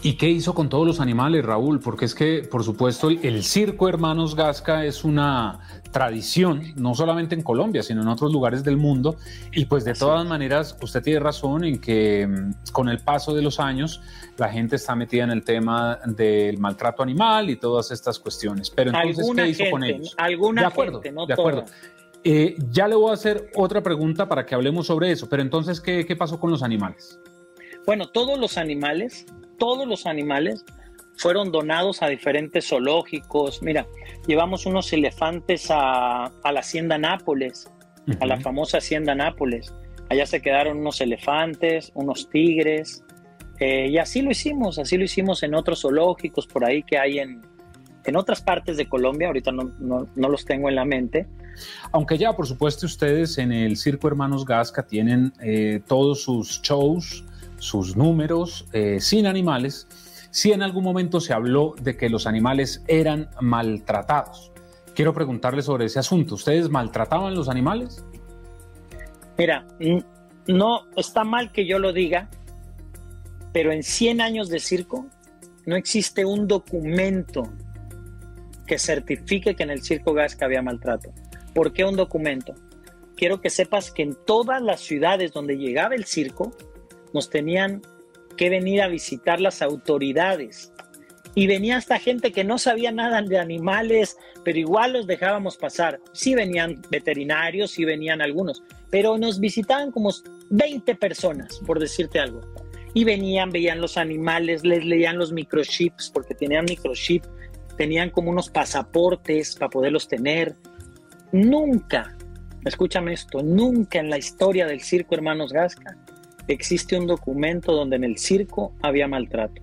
¿Y qué hizo con todos los animales, Raúl? Porque es que, por supuesto, el, circo Hermanos Gasca es una tradición, no solamente en Colombia, sino en otros lugares del mundo. Y pues de todas maneras, usted tiene razón en que mm, con el paso de los años, la gente está metida en el tema del maltrato animal y todas estas cuestiones. Pero entonces, ¿qué hizo con ellos? Alguna de acuerdo, gente, no de acuerdo. Eh, ya le voy a hacer otra pregunta para que hablemos sobre eso, pero entonces, ¿qué, qué pasó con los animales? Bueno, todos los animales todos los animales fueron donados a diferentes zoológicos. Mira, llevamos unos elefantes a, la Hacienda Nápoles, a la famosa Hacienda Nápoles. Allá se quedaron unos elefantes, unos tigres, eh, y así lo hicimos, así lo hicimos en otros zoológicos por ahí que hay en, en otras partes de Colombia, ahorita no, no, los tengo en la mente. Aunque ya, por supuesto, ustedes en el Circo Hermanos Gasca tienen eh, todos sus shows, sus números eh, sin animales, si en algún momento se habló de que los animales eran maltratados. Quiero preguntarle sobre ese asunto. ¿Ustedes maltrataban los animales? Mira, no está mal que yo lo diga, pero en 100 años de circo no existe un documento que certifique que en el circo Gasca había maltrato. ¿Por qué un documento? Quiero que sepas que en todas las ciudades donde llegaba el circo nos tenían que venir a visitar las autoridades. Y venía esta gente que no sabía nada de animales, pero igual los dejábamos pasar. Sí venían veterinarios, sí venían algunos, pero nos visitaban como 20 personas, por decirte algo y venían, veían los animales, les leían los microchips porque tenían microchip, tenían como unos pasaportes para poderlos tener. Nunca, escúchame esto, nunca en la historia del circo Hermanos Gasca existe un documento donde en el circo había maltrato.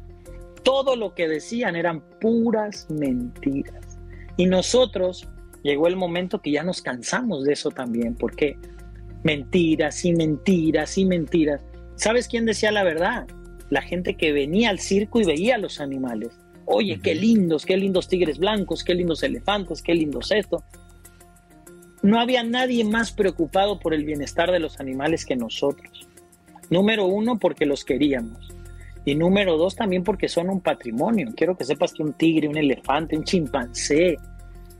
Todo lo que decían eran puras mentiras. Y nosotros llegó el momento que ya nos cansamos de eso también, porque mentiras y mentiras y mentiras. ¿Sabes quién decía la verdad? La gente que venía al circo y veía a los animales. Oye, qué lindos, qué lindos tigres blancos, qué lindos elefantes, qué lindos esto. No había nadie más preocupado por el bienestar de los animales que nosotros. Número uno, porque los queríamos. Y número dos, también porque son un patrimonio. Quiero que sepas que un tigre, un elefante, un chimpancé,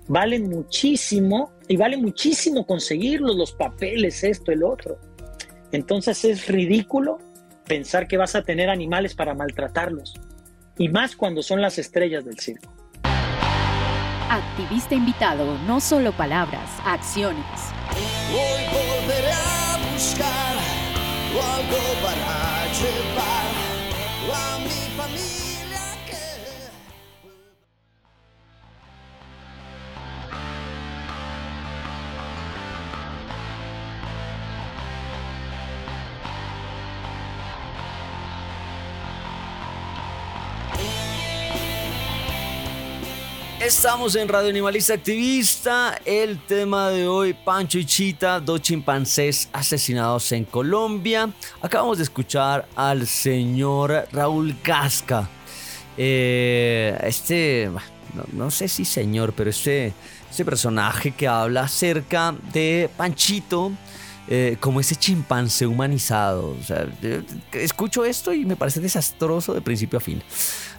valen muchísimo y vale muchísimo conseguirlos, los papeles, esto, el otro. Entonces es ridículo pensar que vas a tener animales para maltratarlos, y más cuando son las estrellas del circo. Activista invitado, no solo palabras, acciones. Hoy volveré a buscar algo para llevar a Estamos en Radio Animalista Activista. El tema de hoy, Pancho y Chita, dos chimpancés asesinados en Colombia. Acabamos de escuchar al señor Raúl Gasca. Eh, este, no, sé si señor, pero este, este personaje que habla acerca de Panchito, eh, como ese chimpancé humanizado. Escucho esto y me parece desastroso de principio a fin.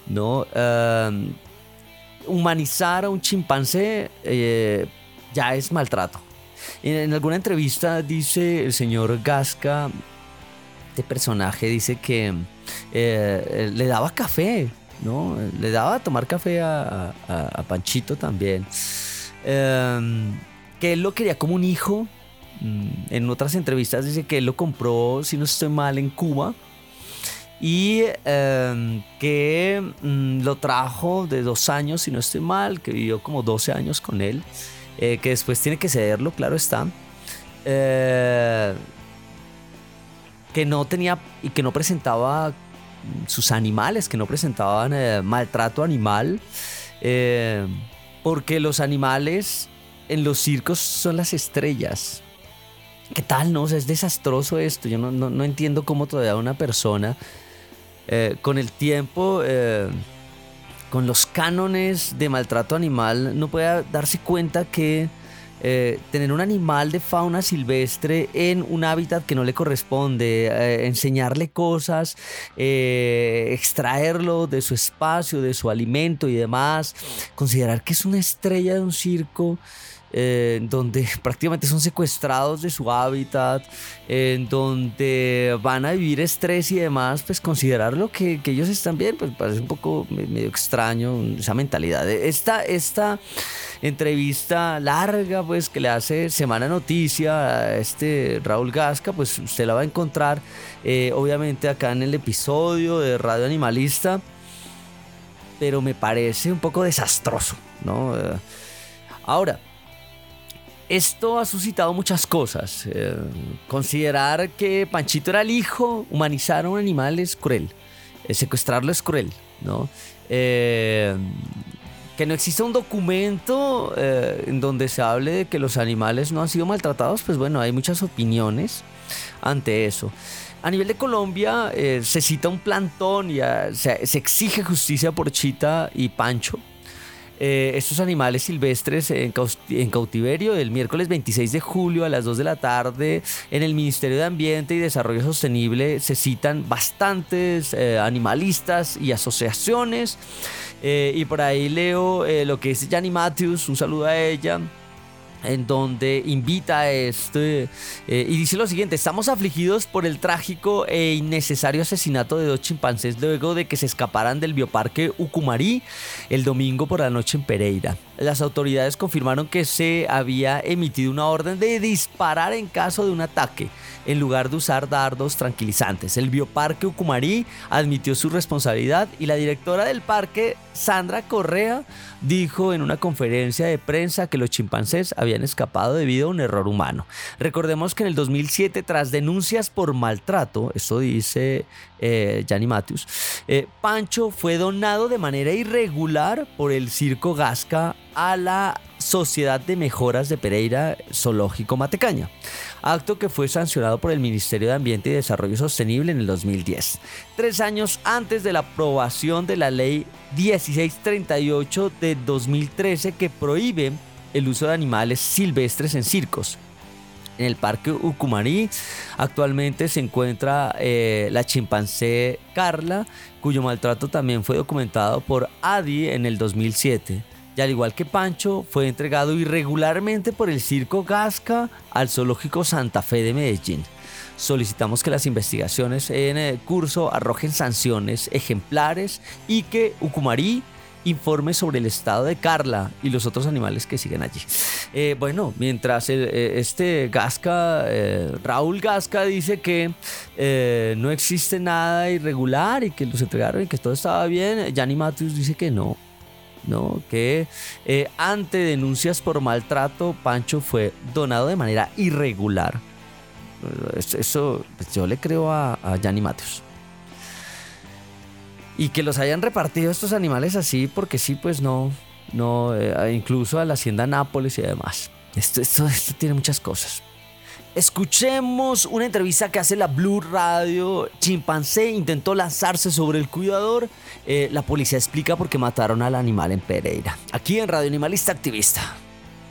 ¿no? Em, humanizar a un chimpancé eh, ya es maltrato. En, alguna entrevista dice el señor Gasca, este personaje dice que eh, le daba café, ¿no? Le daba a tomar café a, Panchito también. Em, que él lo quería como un hijo. Mm, en otras entrevistas dice que él lo compró, si no estoy mal, en Cuba y em, que mm, lo trajo de dos años, si no estoy mal, que vivió como 12 años con él, eh, que después tiene que cederlo, claro está, eh, que no tenía y que no presentaba sus animales, que no presentaban eh, maltrato animal, porque los animales en los circos son las estrellas. ¿Qué tal, no? es desastroso esto. Yo no, no, no entiendo cómo todavía una persona eh, con el tiempo, eh, con los cánones de maltrato animal, no puede darse cuenta que eh, tener un animal de fauna silvestre en un hábitat que no le corresponde, enseñarle cosas, extraerlo de su espacio, de su alimento y demás, considerar que es una estrella de un circo, en donde <laughs> prácticamente son secuestrados de su hábitat, en donde van a vivir estrés y demás, pues considerarlo que, que ellos están bien, pues parece un poco medio extraño esa mentalidad. Esta, esta entrevista larga, pues que le hace Semana Noticia a este Raúl Gasca, pues usted la va a encontrar eh, obviamente acá en el episodio de Radio Animalista, pero me parece un poco desastroso, ¿no? Eh, ahora, esto ha suscitado muchas cosas. Eh, considerar que Panchito era el hijo, humanizar a un animal es cruel. Eh, secuestrarlo es cruel, ¿no? Eh, que no exista un documento en donde se hable de que los animales no han sido maltratados, pues bueno, hay muchas opiniones ante eso. A nivel de Colombia se cita un plantón y se, se exige justicia por Chita y Pancho eh, estos animales silvestres en, cautiverio el miércoles 26 de julio a las 2 de la tarde en el Ministerio de Ambiente y Desarrollo Sostenible se citan bastantes eh, animalistas y asociaciones. Eh, y por ahí leo lo que dice Janny Matthews, un saludo a ella en donde invita a este eh, y dice lo siguiente, estamos afligidos por el trágico e innecesario asesinato de dos chimpancés luego de que se escaparan del bioparque Ucumarí el domingo por la noche en Pereira. Las autoridades confirmaron que se había emitido una orden de disparar en caso de un ataque en lugar de usar dardos tranquilizantes. El bioparque Ucumarí admitió su responsabilidad y la directora del parque, Sandra Correa, dijo en una conferencia de prensa que los chimpancés habían escapado debido a un error humano. Recordemos que en el 2007, tras denuncias por maltrato, eso dice eh, Matthews, eh, Pancho fue donado de manera irregular por el Circo Gasca a la Sociedad de Mejoras de Pereira Zoológico Matecaña, acto que fue sancionado por el Ministerio de Ambiente y Desarrollo Sostenible en el 2010, tres años antes de la aprobación de la ley 1638 de 2013 que prohíbe el uso de animales silvestres en circos. En el parque Ucumarí actualmente se encuentra eh, la chimpancé Carla, cuyo maltrato también fue documentado por ADI en el 2007 al igual que Pancho, fue entregado irregularmente por el Circo Gasca al Zoológico Santa Fe de Medellín. Solicitamos que las investigaciones en el curso arrojen sanciones ejemplares y que Ucumarí informe sobre el estado de Carla y los otros animales que siguen allí. Eh, bueno, mientras eh, este Gasca, eh, Raúl Gasca dice que no existe nada irregular y que los entregaron y que todo estaba bien, Yanni Matthews dice que no, ¿no? que eh, ante denuncias por maltrato, Pancho fue donado de manera irregular. Eso, pues, yo le creo a, a Gianni. Y que los hayan repartido estos animales así, porque sí, pues no, no, eh, incluso a la hacienda Nápoles y demás. esto, esto tiene muchas cosas. Escuchemos una entrevista que hace la Blue Radio. Chimpancé intentó lanzarse sobre el cuidador. Eh, la policía explica por qué mataron al animal en Pereira. Aquí en Radio Animalista Activista.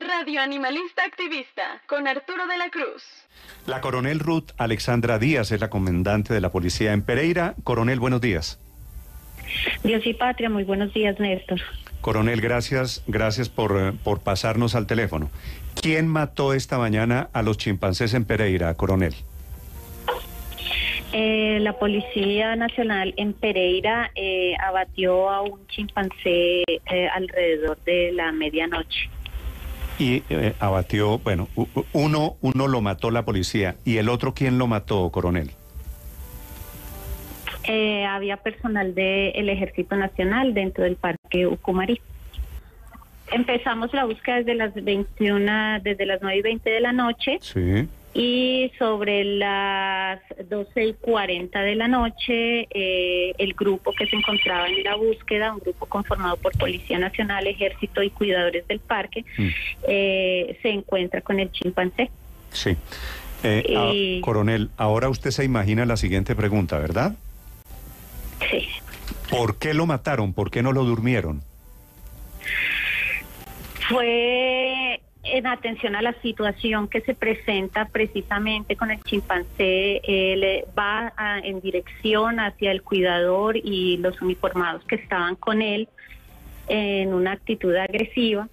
Radio Animalista Activista con Arturo de la Cruz. La coronel Ruth Alexandra Díaz es la comandante de la policía en Pereira. Coronel, buenos días. Dios y patria, muy buenos días, Néstor. Coronel, gracias, gracias por, eh, por pasarnos al teléfono. ¿Quién mató esta mañana a los chimpancés en Pereira, coronel? Eh, la Policía Nacional en Pereira eh, abatió a un chimpancé alrededor de la medianoche. Y abatió, bueno, uno, uno lo mató la policía. ¿Y el otro quién lo mató, coronel? eh, había personal del Ejército Nacional dentro del Parque Ucumarí. Empezamos la búsqueda desde las 21, desde las 9 y 20 de la noche. Sí. Y sobre las 12 y 40 de la noche, eh, el grupo que se encontraba en la búsqueda, un grupo conformado por Policía Nacional, Ejército y cuidadores del parque, mm. eh, se encuentra con el chimpancé. Sí. Eh, ah, coronel, ahora usted se imagina la siguiente pregunta, ¿verdad? Sí. ¿Por qué lo mataron? ¿Por qué no lo durmieron? Fue en atención a la situación que se presenta precisamente con el chimpancé, él va en dirección hacia el cuidador y los uniformados que estaban con él en una actitud agresiva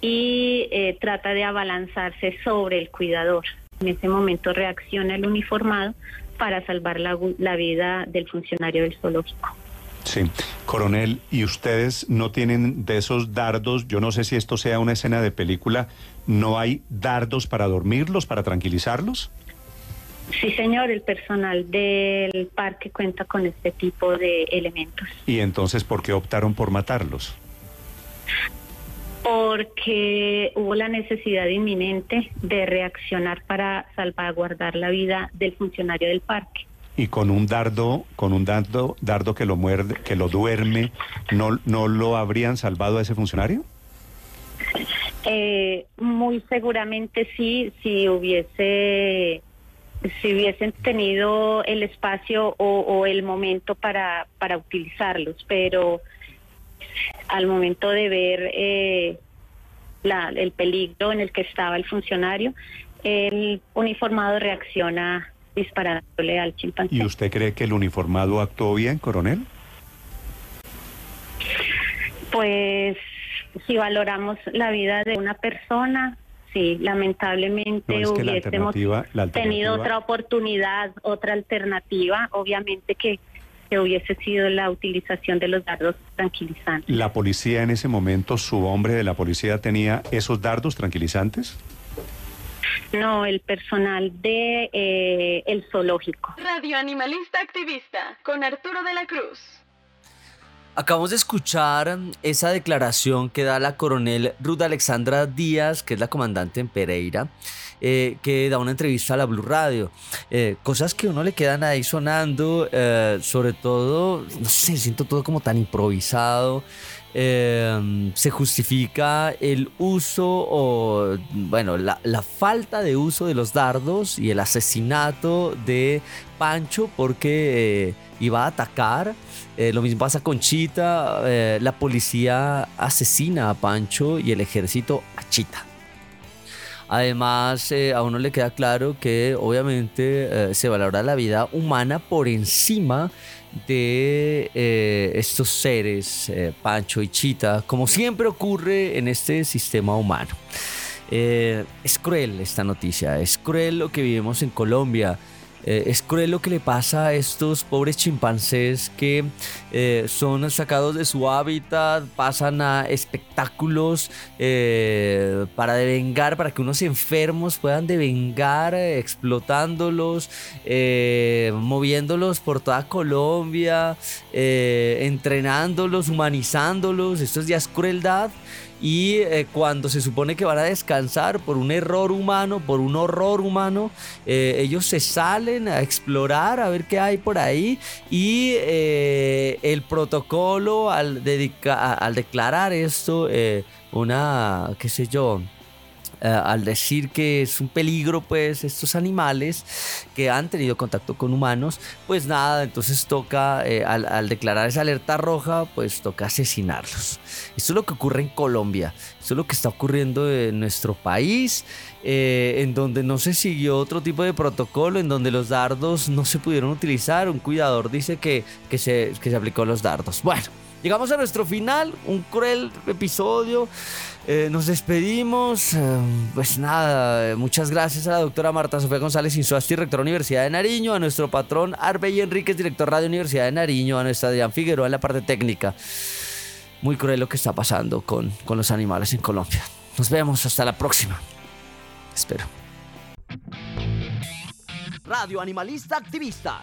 y eh, trata de abalanzarse sobre el cuidador. En ese momento reacciona el uniformado para salvar la, la vida del funcionario del zoológico. Sí, coronel, ¿y ustedes no tienen de esos dardos? Yo no sé si esto sea una escena de película. ¿No hay dardos para dormirlos, para tranquilizarlos? Sí, señor, el personal del parque cuenta con este tipo de elementos. ¿Y entonces por qué optaron por matarlos? porque hubo la necesidad inminente de reaccionar para salvaguardar la vida del funcionario del parque. Y con un dardo, con un dardo, dardo que lo muerde, que lo duerme, ¿no, no lo habrían salvado a ese funcionario? Eh, muy seguramente sí, si hubiese si hubiesen tenido el espacio o, o el momento para, para utilizarlos, pero al momento de ver eh, la- el peligro en el que estaba el funcionario, el uniformado reacciona disparándole al chimpancé. ¿Y usted cree que el uniformado actuó bien, coronel? Pues si valoramos la vida de una persona, sí, lamentablemente No, hubiésemos tenido otra oportunidad, otra alternativa, obviamente que, que hubiese sido la utilización de los dardos tranquilizantes. ¿La policía en ese momento, su hombre de la policía, tenía esos dardos tranquilizantes? No, el personal de eh, el zoológico. Radio Animalista Activista con Arturo de la Cruz. Acabamos de escuchar esa declaración que da la coronel Ruth Alexandra Díaz, que es la comandante en Pereira, eh, que da una entrevista a la Blue Radio. Eh, cosas que a uno le quedan ahí sonando, eh, sobre todo, no sé, siento todo como tan improvisado. Eh, se justifica el uso o, bueno, la, falta de uso de los dardos y el asesinato de Pancho porque eh, iba a atacar. Eh, lo mismo pasa con Chita. eh, la policía asesina a Pancho y el ejército a Chita. Además, a uno le queda claro que obviamente se valora la vida humana por encima de eh, estos seres, eh, Pancho y Chita, como siempre ocurre en este sistema humano. Eh, es cruel esta noticia, es cruel lo que vivimos en Colombia. Es cruel lo que le pasa a estos pobres chimpancés que eh, son sacados de su hábitat, pasan a espectáculos eh, para devengar, para que unos enfermos puedan devengar eh, explotándolos, moviéndolos por toda Colombia, entrenándolos, humanizándolos. Esto es ya es crueldad. Y cuando se supone que van a descansar por un error humano, por un horror humano, ellos se salen a explorar, a ver qué hay por ahí. Y el protocolo al, dedica- al declarar esto, eh, una, qué sé yo, eh, al decir que es un peligro, pues estos animales que han tenido contacto con humanos, pues nada, entonces toca, eh, al, declarar esa alerta roja, pues toca asesinarlos. Esto es lo que ocurre en Colombia, esto es lo que está ocurriendo en nuestro país, eh, en donde no se siguió otro tipo de protocolo, en donde los dardos no se pudieron utilizar, un cuidador dice que, que, se, que se aplicó los dardos. Bueno. Llegamos a nuestro final, un cruel episodio. Eh, nos despedimos. eh, pues nada, eh, muchas gracias a la doctora Marta Sofía González Insuasti, rectora Universidad de Nariño, a nuestro patrón Arbey Enríquez, director Radio Universidad de Nariño, a nuestra Adrián Figueroa en la parte técnica. Muy cruel lo que está pasando con, con los animales en Colombia. Nos vemos, hasta la próxima. Espero. Radio Animalista Activista.